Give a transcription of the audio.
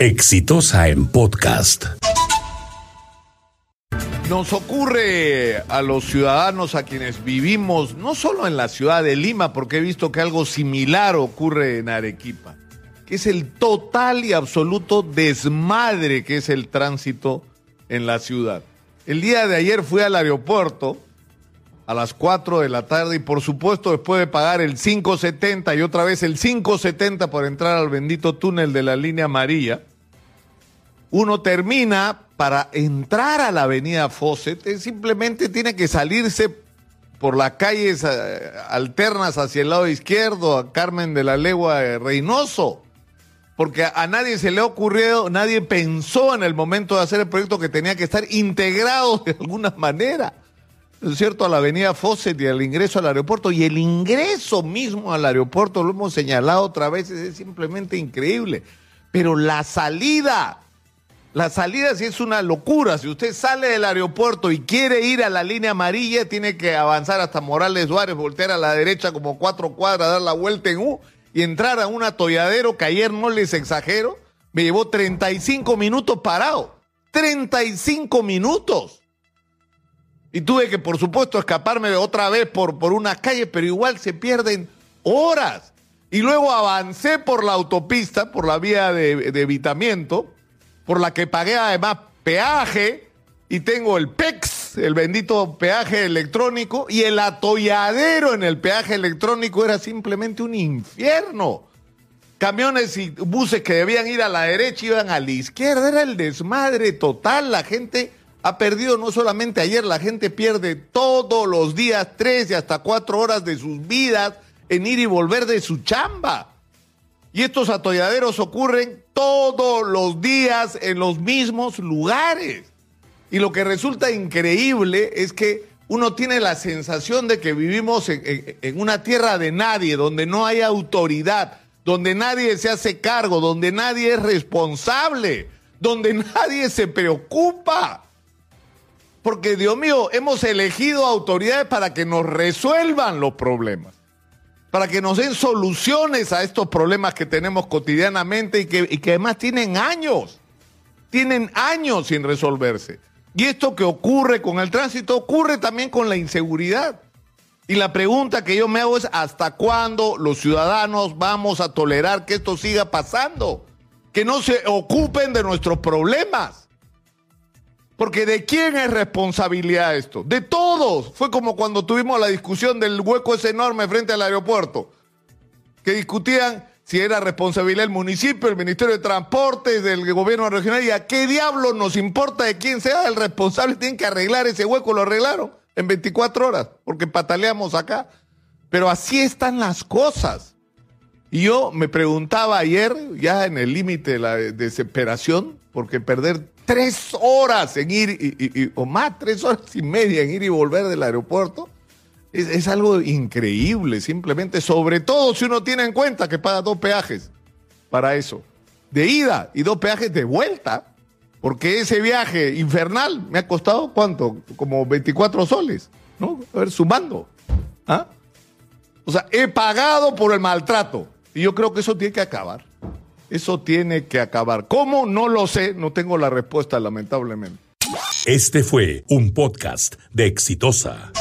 Exitosa en podcast. Nos ocurre a los ciudadanos a quienes vivimos, no solo en la ciudad de Lima, porque he visto que algo similar ocurre en Arequipa, que es el total y absoluto desmadre que es el tránsito en la ciudad. El día de ayer fui al aeropuerto a las 4 de la tarde y por supuesto después de pagar el 5.70 y otra vez el 5.70 por entrar al bendito túnel de la línea amarilla, uno termina para entrar a la avenida Fawcett, eh, simplemente tiene que salirse por las calles eh, alternas hacia el lado izquierdo, a Carmen de la Legua eh, Reynoso, porque a, a nadie se le ha ocurrido, nadie pensó en el momento de hacer el proyecto que tenía que estar integrado de alguna manera. ¿no es cierto?, a la avenida Fawcett y al ingreso al aeropuerto. Y el ingreso mismo al aeropuerto, lo hemos señalado otra vez, es simplemente increíble. Pero la salida, la salida sí es una locura. Si usted sale del aeropuerto y quiere ir a la línea amarilla, tiene que avanzar hasta Morales Duárez, voltear a la derecha como cuatro cuadras, dar la vuelta en U y entrar a un atolladero que ayer no les exagero, me llevó 35 minutos parado. 35 minutos. Y tuve que, por supuesto, escaparme otra vez por, por una calle, pero igual se pierden horas. Y luego avancé por la autopista, por la vía de, de evitamiento, por la que pagué además peaje, y tengo el PEX, el bendito peaje electrónico, y el atolladero en el peaje electrónico era simplemente un infierno. Camiones y buses que debían ir a la derecha iban a la izquierda, era el desmadre total, la gente ha perdido no solamente ayer, la gente pierde todos los días tres y hasta cuatro horas de sus vidas en ir y volver de su chamba. Y estos atolladeros ocurren todos los días en los mismos lugares. Y lo que resulta increíble es que uno tiene la sensación de que vivimos en, una tierra de nadie, donde no hay autoridad, donde nadie se hace cargo, donde nadie es responsable, donde nadie se preocupa. Porque, Dios mío, hemos elegido autoridades para que nos resuelvan los problemas, para que nos den soluciones a estos problemas que tenemos cotidianamente y que, y que además tienen años, tienen años sin resolverse. Y esto que ocurre con el tránsito ocurre también con la inseguridad. Y la pregunta que yo me hago es, ¿hasta cuándo los ciudadanos vamos a tolerar que esto siga pasando? Que no se ocupen de nuestros problemas. Porque ¿de quién es responsabilidad esto? De todos. Fue como cuando tuvimos la discusión del hueco ese enorme frente al aeropuerto. Que discutían si era responsabilidad del municipio, el Ministerio de Transportes, del gobierno regional. ¿Y a qué diablo nos importa de quién sea el responsable? Tienen que arreglar ese hueco. Lo arreglaron en 24 horas, porque pataleamos acá. Pero así están las cosas. Y yo me preguntaba ayer, ya en el límite de la desesperación, porque perder tres horas en ir, y, o más, tres horas y media en ir y volver del aeropuerto, es, es, algo increíble, simplemente, sobre todo si uno tiene en cuenta que paga dos peajes para eso, de ida y dos peajes de vuelta, porque ese viaje infernal me ha costado, ¿cuánto? Como 24 soles, ¿no? A ver, sumando. ¿Ah? O sea, he pagado por el maltrato. Y yo creo que eso tiene que acabar. Eso tiene que acabar. ¿Cómo? No lo sé, no tengo la respuesta, lamentablemente. Este fue un podcast de Exitosa.